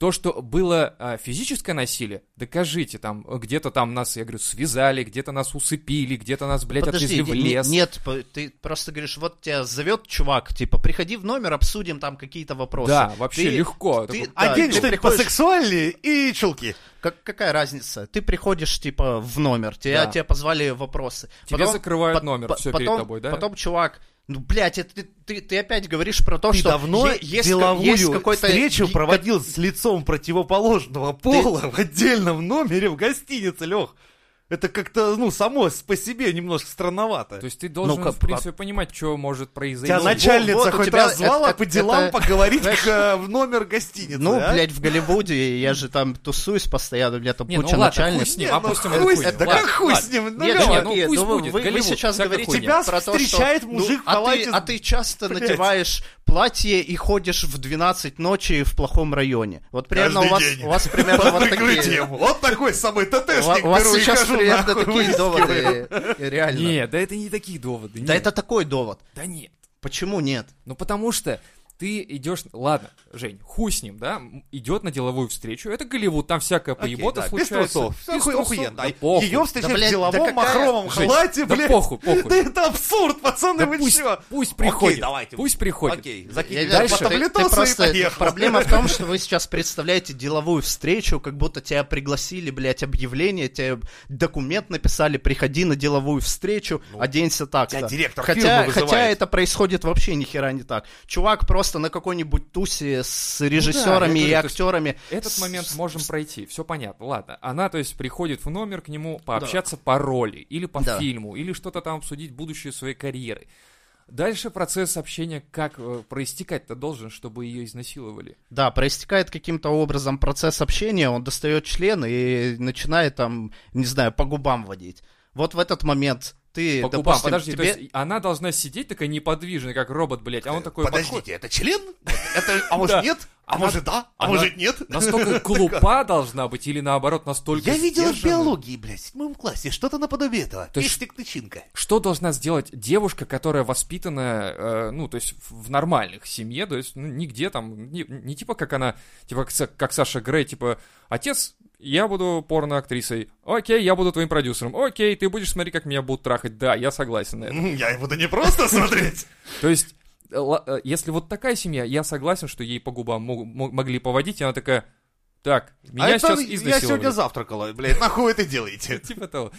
То, что было а, физическое насилие, докажите, там, где-то там нас, я говорю, связали, где-то нас усыпили, где-то нас, блядь, Подожди, отвезли в лес. нет, по- ты просто говоришь, вот тебя зовет чувак, типа, приходи в номер, обсудим там какие-то вопросы. Да, вообще Ты- легко. ты- Такой, да, Один ты что-нибудь приходишь- посексуальнее и чулки. Как, какая разница? Ты приходишь, типа, в номер, тебя, Да. тебя позвали вопросы. Тебе закрывают номер, всё перед потом, тобой, да? Потом чувак Ну, блядь, это ты, ты, ты опять говоришь про то, Ты что давно е- есть, деловую есть какой-то... встречу проводил с лицом противоположного пола в отдельном номере в гостинице, Лех. Это как-то, ну, само по себе немножко странновато. То есть ты должен, Ну-ка, в принципе, понимать, что может произойти. Тебя ну, начальница вот у хоть тебя раз звала это- по делам это- поговорить знаешь, к- в номер гостиницы, Ну, а? блядь, в Голливуде я же там тусуюсь постоянно, у меня там Не, ну куча ладно, хуй с ним, ну опустим хуй хуйню. да как хуй с ним? Ну, Нет, ну нет, пусть ну будет, вы, сейчас говорите. Тебя встречает мужик в а, халате ты, с- а ты часто надеваешь платье и ходишь в 12 ночи в плохом районе. Вот примерно у вас, у вас примерно вот такие... Вот такой самый ТТшник у вас беру и сейчас хожу, нахуй, такие доводы, э, реально. Нет, да это не такие доводы. Да это такой довод. Да нет. Почему нет? Ну потому что ты идешь, ладно, Жень, хуй с ним, да, идет на деловую встречу, это Голливуд, там всякая Окей, поебота да, без случается. Без трусов, охуенно. да похуй. Ее встречать Да, блядь, в деловом да какая- махровом Жень, халате, да блядь. похуй, похуй. Да это абсурд, пацаны, Да вы пусть, чё? пусть Окей, приходит, давайте. пусть приходит. Окей, закинь дальше. ты- ты и просто-. Проблема в том, что вы сейчас представляете деловую встречу, как будто тебя пригласили, блядь, объявление, тебе документ написали, приходи на деловую встречу, оденься так. тебя директор хотя, хотя это происходит вообще ни хера не так. Чувак просто на какой-нибудь тусе с режиссерами я и говорю, актерами. Этот момент можем пройти, все понятно, ладно. Она, то есть, приходит в номер к нему пообщаться по роли, или по Да. фильму, или что-то там обсудить будущее своей карьеры. Дальше процесс общения как э, проистекать-то должен, чтобы ее изнасиловали? Да, проистекает каким-то образом процесс общения, он достает член и начинает там, не знаю, по губам водить. Вот в этот момент ты, По допустим, подожди, тебе... то есть она должна сидеть такая неподвижная, как робот, блядь, а он такой Подождите, подходит. это член? Это, а может нет? А может да? А может нет? Настолько глупа должна быть, или наоборот, настолько Я видел в биологии, блядь, в седьмом классе, что-то наподобие этого. То есть- Пестик тычинка. Что должна сделать девушка, которая воспитана, э, ну, то есть в нормальных семье, то есть ну, нигде там, не, типа как она, типа как Саша Грей, типа, отец, я буду порноактрисой, окей, я буду твоим продюсером, окей, ты будешь смотреть, как меня будут трахать, да, я согласен на это. Я буду не просто смотреть. То есть, э, э, если вот такая семья, я согласен, что ей по губам мог- мог- могли поводить, и она такая, так, меня А это сейчас я изнасиловали. сегодня завтракала, блядь, нахуй вы это делаете? Типа того.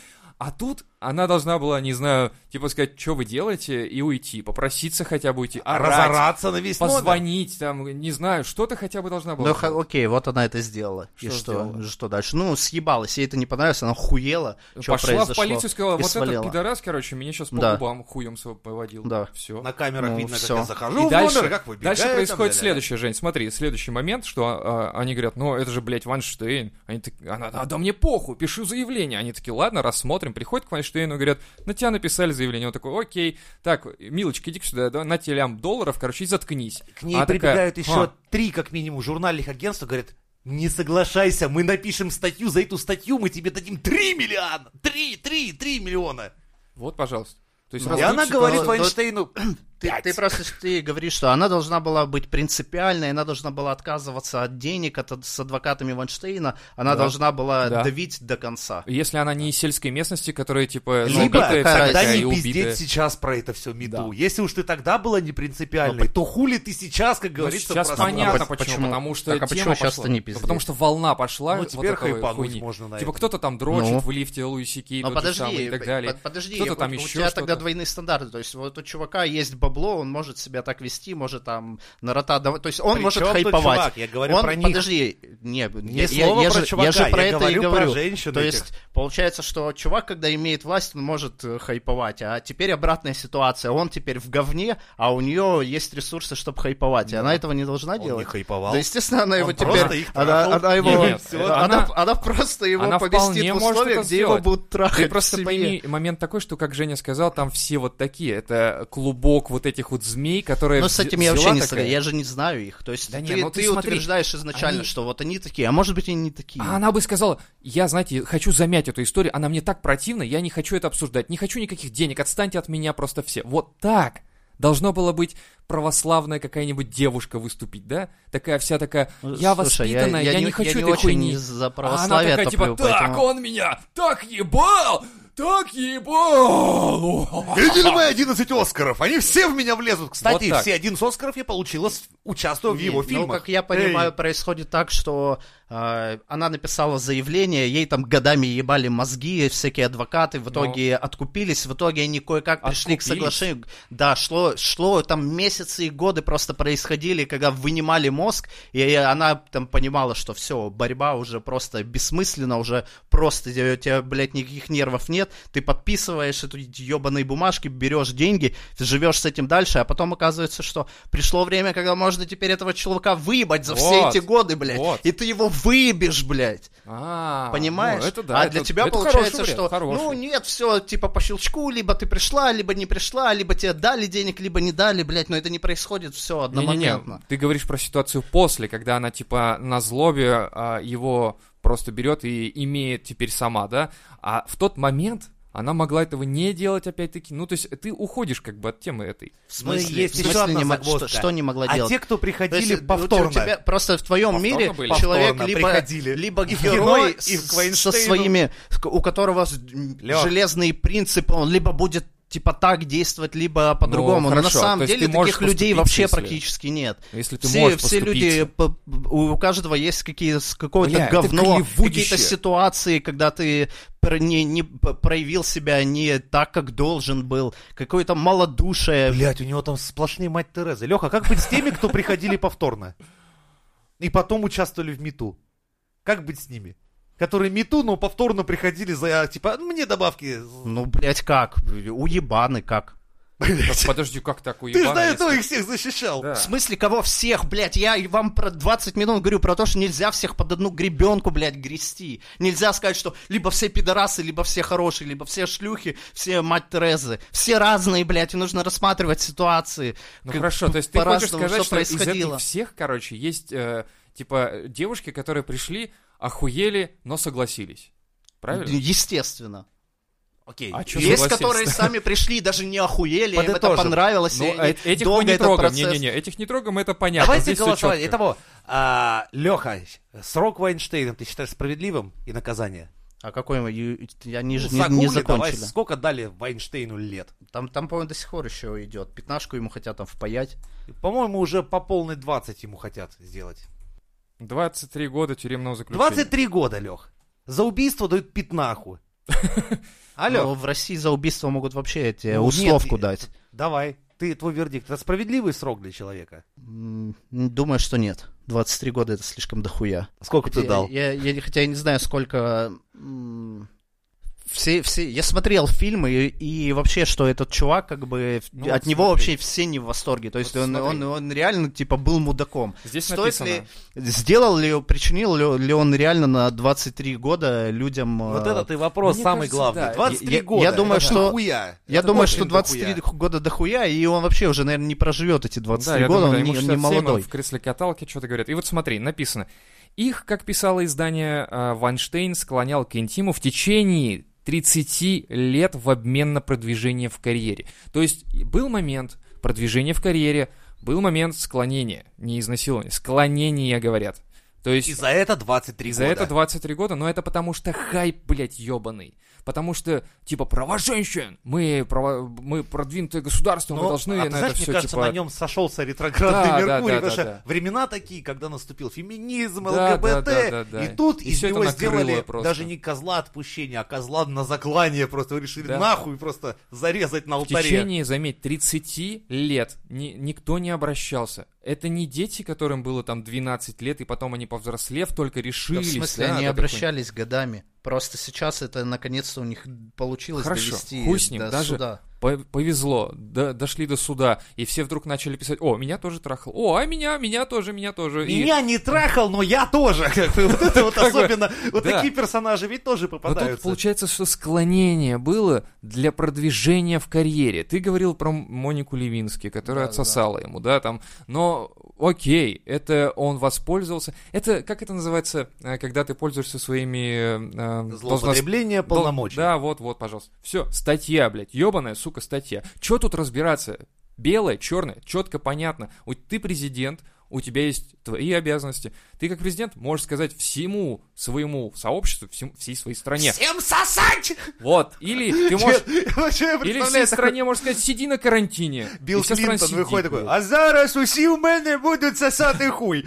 А тут она должна была, не знаю, типа сказать, что вы делаете, и уйти, попроситься хотя бы уйти, орать, Разораться на весь номер. позвонить, там, не знаю, что-то хотя бы должна была. Ну, сделать. окей, вот она это сделала. и Что что? сделала? Что дальше? Ну, съебалась, ей это не понравилось, она хуела. Что Пошла произошло? в полицию и сказала, и вот свалила. этот пидорас, короче, меня сейчас по Да. губам хуем поводил. Да. Все. На камерах Ну, видно, всё. как я захожу И в дальше, номер, как выбегаю. дальше там, происходит ля-ля-ля. следующее, Жень, смотри, следующий момент, что а, они говорят, ну это же, блядь, Вайнштейн. Они так, она, а, да мне похуй, пишу заявление. Они такие, ладно, рассмотрим. Приходят к Вайнштейну и говорят, на тебя написали заявление. Он такой, окей, так, милочка, иди сюда, да, на тебе лям долларов, короче, и заткнись. К ней такая, прибегают еще «А, три, как минимум, журнальных агентств, говорят, не соглашайся, мы напишем статью, за эту статью мы тебе дадим 3 миллиона! 3, 3, 3 миллиона! Вот, пожалуйста. То есть Ну, И она говорит Ну, Вайнштейну, Ты, ты просто ты говоришь, что она должна была быть принципиальной, она должна была отказываться от денег от, с адвокатами Вайнштейна, она Да. должна была Да. давить до конца. Если она не из сельской местности, которая, типа, ну, Либо, убитая тогда не пиздеть сейчас про это все мету. Да. Если уж ты тогда была не принципиальной, то хули ты сейчас, как говорится, сейчас просто- понятно, А по- почему, потому что Так, а почему сейчас пошла. не Ну, пиздишь? Потому что волна пошла. Ну, вот теперь этой хайпануть можно на Типа кто-то там дрочит Ну. в лифте же самый подожди, и так далее. под- подожди, Кто-то у- там у еще тебя тогда двойные стандарты, то есть вот у чувака есть бабло, он может себя так вести, может там на рота давать, то есть он При может хайповать. чувак? Я говорю он, про них. подожди, не, Не я, я- слово я про же, чувака, я же про я это говорю и про говорю. женщин то этих. есть получается, что чувак, когда имеет власть, он может э, хайповать, а теперь обратная ситуация, он теперь в говне, а у нее есть ресурсы, чтобы хайповать, и она этого не должна Он не делать. хайповал. Да, естественно, она его Он теперь... просто их она, она его... Нет, она, она- она просто его она поместит в может условия, это где его сделать. будут трахать Ты просто пойми момент такой, что, как Женя сказал, там все вот такие. Это клубок вот этих вот змей, которые Но с этим я вообще не такая- я же не знаю их. То есть Да ты, не, ну ты ты смотри, утверждаешь изначально, они- что вот они такие, а может быть они не такие. А она бы сказала, я, знаете, хочу замять эту историю, она мне так противна, я не хочу это обсуждать, не хочу никаких денег, отстаньте от меня просто все. Вот так должно было быть православная какая-нибудь девушка выступить, да? Такая вся такая, Ну, я слушай, воспитанная, я, не, хочу я не этой очень хуйни. за А она православие такая, типа, топлю, так, поэтому- он меня так ебал, так ебал. Видели мы 11 Оскаров? Они все в меня влезут. Кстати, Вот так. все 11 Оскаров я получила, участвуя в его Не, фильмах. Ну, как я понимаю, Эй, происходит так, что она написала заявление, ей там годами ебали мозги, всякие адвокаты, в итоге откупились, в итоге они кое-как пришли к Откупились? соглашению. Да, шло, шло там месяцы и годы просто происходили, когда вынимали мозг, и она там понимала, что все, борьба уже просто бессмысленна, уже просто у тебя, блядь, никаких нервов нет, ты подписываешь эту ебаные бумажки, берешь деньги, живешь с этим дальше, а потом оказывается, что пришло время, когда можно теперь этого чувака выебать за все Вот, эти годы, блядь, вот. и ты его выебешь, блядь. А, Понимаешь? ну, это да. а это- для тебя это получается, что хороший. ну нет, все типа по щелчку, либо ты пришла, либо не пришла, либо тебе дали денег, либо не дали, блядь, но это не происходит все одномоментно. Ты говоришь про ситуацию после, когда она типа на злобе а, его просто берет и имеет теперь сама, да? А в тот момент она могла этого не делать, опять-таки. Ну, то есть ты уходишь как бы от темы этой. В Ну, смысле, есть в еще смысле одна не мо- загвоздка. что, что не могла А делать? те, кто То приходили есть, у повторно, тебя просто в твоем Повторно мире были? человек Повторно либо, приходили. либо И герой и с- со своими, у которого Лёх. железные принципы, он либо будет типа так действовать, либо по-другому. Но на самом деле таких людей вообще если- практически нет. Если ты все, можешь все поступить. люди, у каждого есть какие, какое-то Бля, говно, какие-то ситуации, когда ты не, не проявил себя не так, как должен был, какое-то малодушие. Блять, у него там сплошные мать Терезы. Леха, как быть с теми, кто приходили повторно? И потом участвовали в МИТу? Как быть с ними? Которые МИТу, но повторно приходили за, типа, «Ну, мне добавки. Ну, блядь, как? Уебаны, как? Блядь. Подожди, как так Ты же до этого их всех защищал. Да. В смысле, кого всех, блядь? Я и вам про 20 минут говорю про то, что нельзя всех под одну гребенку, блядь, грести. Нельзя сказать, что либо все пидорасы, либо все хорошие, либо все шлюхи, все мать Терезы. Все разные, блядь, и нужно рассматривать ситуации. Ну как хорошо, то есть ты хочешь сказать, что, из происходило. этих всех, короче, есть, э, типа, девушки, которые пришли, охуели, но согласились. Правильно? Естественно. Окей. А Есть, которые сами пришли, и даже не охуели, им это понравилось, Ну, и э- этих долго мы не трогаем. Не-не-не, этих не трогаем, это понятно. Давайте голосовать. Итого, а, Леха, срок Вайнштейна ты считаешь справедливым и наказание? А какой Они же Ну, не, не загугли, давай, закончили. сколько дали Вайнштейну лет? Там, там, по-моему, до сих пор еще идет. Пятнашку ему хотят там впаять. По-моему, уже по полной 20 ему хотят сделать. 23 года тюремного заключения. 23 года, Лех. За убийство дают пятнаху. Алло. Но в России за убийство могут вообще эти Ну, условку нет, дать. Давай, ты, твой вердикт. Это справедливый срок для человека? Думаю, что нет. 23 года это слишком дохуя. Сколько ты Я- дал? Я, я хотя я не знаю, сколько... Все, все, я смотрел фильмы и, и вообще, что этот чувак, как бы, Ну, от вот него смотри. вообще все не в восторге. То есть Вот он, он, он реально, типа, был мудаком. Здесь Стоит написано... ли, сделал ли, причинил ли, ли он реально на 23 года людям... Вот э, этот и вопрос мне самый кажется, главный. да. 23 Я- я года. думаю, это что- нахуя. Я Это думаю, что 23 дохуя. года дохуя, и он вообще уже, наверное, не проживет эти 23 Да, я года, думаю, да, он, ему не, он 67, не молодой. он в кресле каталки что-то говорят. И вот смотри, написано. Их, как писало издание э, Вайнштейн, склонял к интиму в течение 30 лет в обмен на продвижение в карьере. То есть был момент продвижения в карьере, был момент склонения, не изнасилования, склонения, говорят. То есть И за это 23 и за года. это 23 года, но это потому что хайп, блядь, ебаный. Потому что, типа, права женщин, мы, права, мы продвинутое государство, мы Ну, должны а ты на знаешь, это мне все, кажется, типа... на нем сошелся ретроградный Да, да, Меркурий, да, потому да, что да. времена такие, когда наступил феминизм, Да, ЛГБТ, да, да, да, да. и тут И из него сделали просто. даже не козла отпущения, а козла на заклание, просто решили Да. нахуй просто зарезать на В алтаре. течение, заметь, 30 лет ни- никто не обращался. Это не дети, которым было там 12 лет, и потом они, повзрослев, только Да, решились. в смысле, да, они обращались годами. Просто сейчас это наконец-то у них получилось Хорошо, довести хуй с ним, до даже- суда. По- Повезло, до- дошли до суда, и все вдруг начали писать, о, меня тоже трахал, о, а меня, меня тоже, меня тоже. И- Меня не трахал, но я тоже. Вот это вот особенно, вот такие персонажи ведь тоже Но тут попадаются. получается, что склонение было для продвижения в карьере. Ты говорил про Монику Левински, которая отсосала ему, да, там. Но окей, это он воспользовался. Это, как это называется, э, когда ты пользуешься своими... э, э, Злоупотребление полномочий. Да, вот, вот, пожалуйста. Все, статья, блядь, ебаная, сука, статья. Че тут разбираться? Белое, черное, четко понятно. Вот ты президент, у тебя есть твои обязанности. Ты как президент можешь сказать всему своему сообществу, всем, всей своей стране. Всем сосать! Вот. Или ты можешь... Или всей такой стране можешь сказать, сиди на карантине. Билл Клинтон выходит такой, а зараз усі в мене будуть сосати хуй.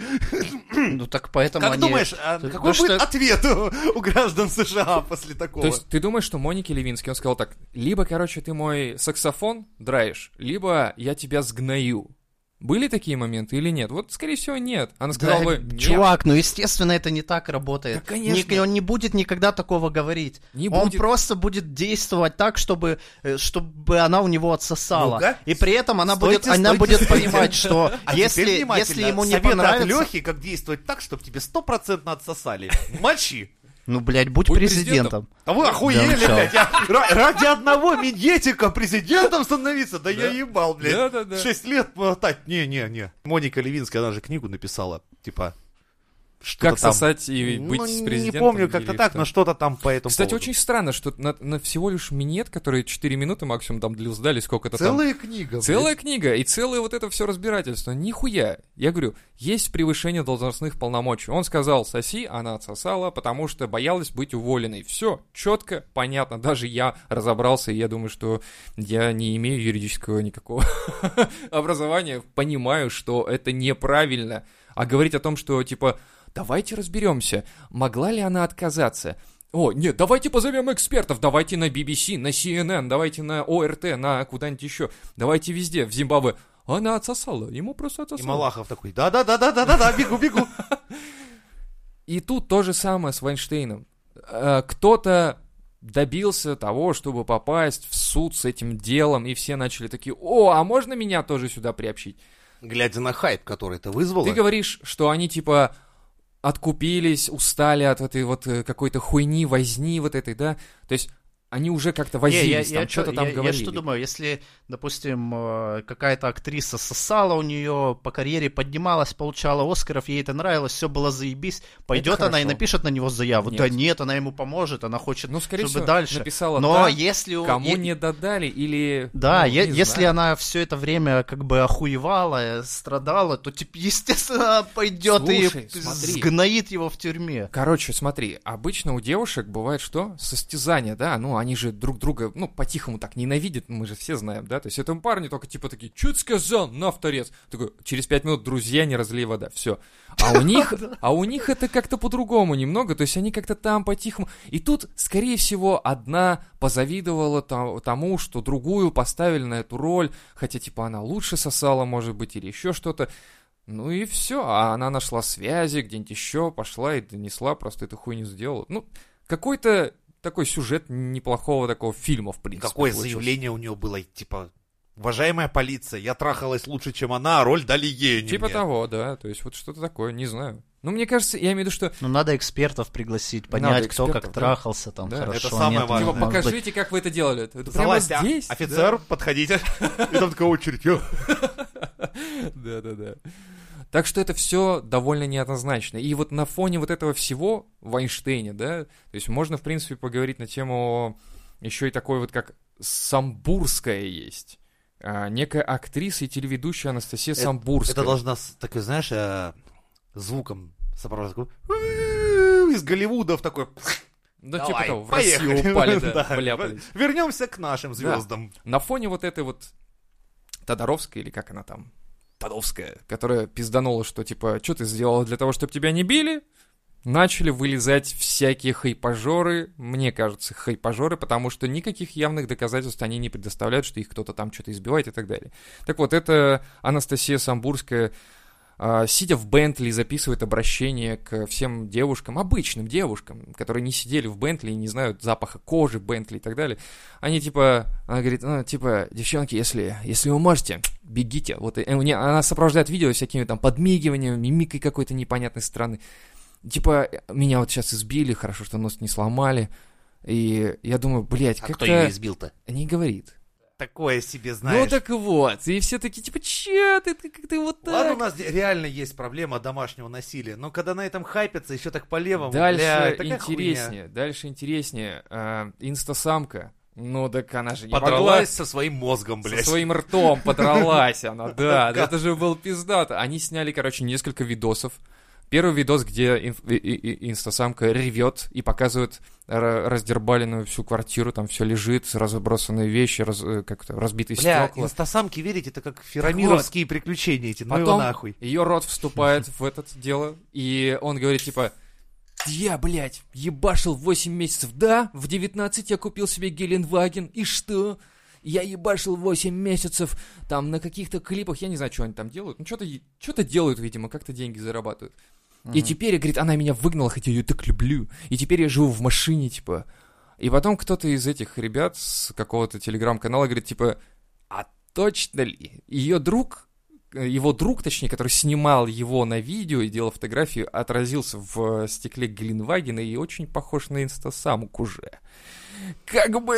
Ну так поэтому Как они... думаешь, а какой что- будет ответ у, у граждан США после такого? То есть ты думаешь, что Монике Левинский, он сказал так, либо, короче, ты мой саксофон драешь, либо я тебя сгною. Были такие моменты или нет? Вот, скорее всего, нет. Она сказала Да, бы, нет, чувак, ну естественно это не так работает. Да, конечно. Ни- он не будет никогда такого говорить. Не он будет. просто будет действовать так, чтобы, э, чтобы она у него отсосала. Ну-ка. И при этом она Стойте, будет, она стойте, будет стойте. понимать, что А если, если ему не понравится... от Лехи, как действовать так, чтобы тебе стопроцентно отсосали. Мочи. Ну, блядь, будь, Будь президентом. А вы охуели, Да, блядь? Я- ра- ради одного минетика президентом становиться? Да я ебал, блядь. Да-да-да. Шесть лет мотать. Не-не-не. Моника Левинская, она же книгу написала. Типа, что как сосать и быть ну, с не президентом. помню, как-то так, что. но что-то там по этому Кстати, поводу. очень странно, что на, на всего лишь минет, который 4 минуты максимум там длился, дали сколько-то там. Целая книга. блядь. Целая книга и целое вот это все разбирательство. Нихуя. Я говорю, есть превышение должностных полномочий. Он сказал, соси, она отсосала, потому что боялась быть уволенной. Все, четко, понятно. Даже я разобрался, и я думаю, что я не имею юридического никакого образования. Понимаю, что это неправильно. А говорить о том, что типа, давайте разберемся, могла ли она отказаться. О, нет, давайте позовем экспертов, давайте на BBC, на CNN, давайте на ОРТ, на куда-нибудь еще, давайте везде, в Зимбабве. Она отсосала, ему просто И отсосала. Малахов такой, да-да-да-да-да-да, бегу, бегу. И тут то же самое с Вайнштейном. Э, Кто-то добился того, чтобы попасть в суд с этим делом, и все начали такие, о, а можно меня тоже сюда приобщить? Глядя на хайп, который это вызвало. Ты говоришь, что они типа откупились, устали от этой вот э, какой-то хуйни, возни вот этой, да? То есть они уже как-то Не, я, возились, я там что-то там я- я говорили. что думаю, если, допустим, э, какая-то актриса сосала у нее по карьере, поднималась, получала Оскаров, ей это нравилось, все было заебись, пойдет она и напишет на него заяву. Нет. Да нет, она ему поможет, она хочет, Ну, скорее чтобы всего, дальше. написала Но «да», если у- Кому е- не додали или... Да, ну, е- если знаю. она все это время как бы охуевала, э, страдала, то, типа, естественно, пойдет Слушай, и смотри. сгноит его в тюрьме. Короче, смотри, обычно у девушек бывает что? Состязание, да? Ну, они же друг друга, ну, по-тихому так ненавидят, мы же все знаем, да? То есть этому парню только типа такие, что ты сказал, на вторец. Такой, через пять минут, друзья, не разлей вода, все. А у них, а у них это как-то по-другому немного, то есть они как-то там по-тихому. И тут, скорее всего, одна позавидовала то- тому, что другую поставили на эту роль, хотя типа она лучше сосала, может быть, или еще что-то. Ну и все, а она нашла связи где-нибудь еще, пошла и донесла, просто эту хуйню сделала. Ну, какой-то такой сюжет неплохого такого фильма, в принципе. Какое получился. заявление у нее было, типа, уважаемая полиция, я трахалась лучше, чем она, а роль дали ей, а не Типа мне». того, да, то есть вот что-то такое, не знаю. Ну, мне кажется, я имею в виду, что... Ну, надо экспертов пригласить, Надо понять, кто как экспертов, да. трахался там, Да, хорошо. это самое нет, важное. Типа, может быть. покажите, как вы это делали. Это прямо Залазь, а, здесь? офицер, подходите. И там такая очередь. Да-да-да. Так что это все довольно неоднозначно. И вот на фоне вот этого всего Вайнштейна, да, то есть можно, в принципе, поговорить на тему еще и такой вот, как Самбурская есть. А, некая актриса и телеведущая Анастасия Это- Самбурская. Это должна, с- такой, знаешь, э, звуком сопровождать. Из Голливуда в такой... Да, Давай, типа того, в поехали. Россию упали, да, Да. Вернемся к нашим звездам. На фоне вот этой вот Тодоровской, или как она там, Тодовская, которая пизданула, что типа, что ты сделала для того, чтобы тебя не били? Начали вылезать всякие хайпажоры, мне кажется, хайпажоры, потому что никаких явных доказательств они не предоставляют, что их кто-то там что-то избивает и так далее. Так вот, это Анастасия Самбурская, сидя в Бентли, записывает обращение к всем девушкам, обычным девушкам, которые не сидели в Бентли и не знают запаха кожи Бентли и так далее. Они типа, она говорит, ну, типа, девчонки, если, если вы можете, бегите. Вот и, она сопровождает видео всякими там подмигиваниями, мимикой какой-то непонятной страны. Типа, меня вот сейчас избили, хорошо, что нос не сломали. И я думаю, блядь, А как кто ее избил-то? Не говорит. Такое себе, знаешь. Ну так вот. И все такие, типа, че ты, ты как ты вот так? Ладно, у нас реально есть проблема домашнего насилия, но когда на этом хайпятся еще так по левому, Дальше бля, интереснее, дальше интереснее. А, инстасамка Ну, так она же не могла Подралась со своим мозгом, Со блядь. своим ртом подралась она, да. Это же был пиздато. Они сняли, короче, несколько видосов. Первый видос, где инф- и- и- инстасамка ревет и показывает ра- раздербаленную всю квартиру, там все лежит, разбросанные вещи, раз- э, как-то разбитые Бля, стекла. инстасамки верить, это как ферамировские приключения эти, ну его Потом нахуй. ее рот вступает в это дело, и он говорит, типа, я, блядь, ебашил 8 месяцев, да? В 19 я купил себе Геленваген, и что? Я ебашил 8 месяцев, там, на каких-то клипах, я не знаю, что они там делают, ну, что-то, что-то делают, видимо, как-то деньги зарабатывают. И теперь, говорит, она меня выгнала, хотя я ее так люблю, и теперь я живу в машине, типа. И потом кто-то из этих ребят с какого-то телеграм-канала говорит, типа, а точно ли? Ее друг, э, его друг, точнее, который снимал его на видео и делал фотографию, отразился в стекле Геленвагена и очень похож на инстасамок уже. Как бы...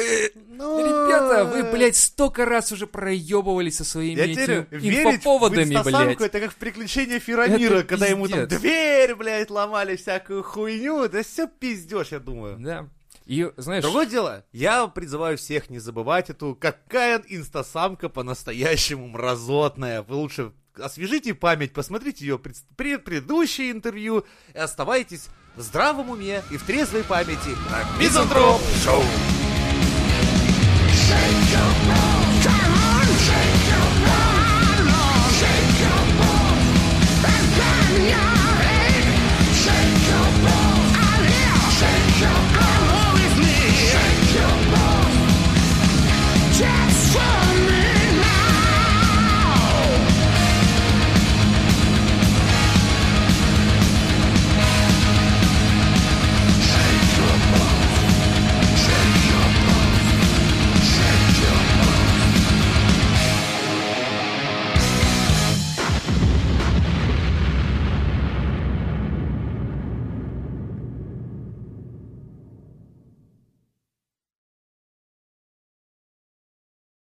Ну, Ребята, вы, блядь, столько раз уже проебывались со своими Я этими инфоповодами, блядь. это как в приключения Ферамира, Это когда ему там пиздец. дверь, блядь, ломали всякую хуйню. Это все пиздешь, я думаю. Да. И, знаешь... Другое дело, я призываю всех не забывать эту, какая инстасамка по-настоящему мразотная. Вы лучше освежите память, посмотрите ее пред- пред- предыдущее интервью и оставайтесь в здравом уме и в трезвой памяти на Мизантроп Шоу. Shake your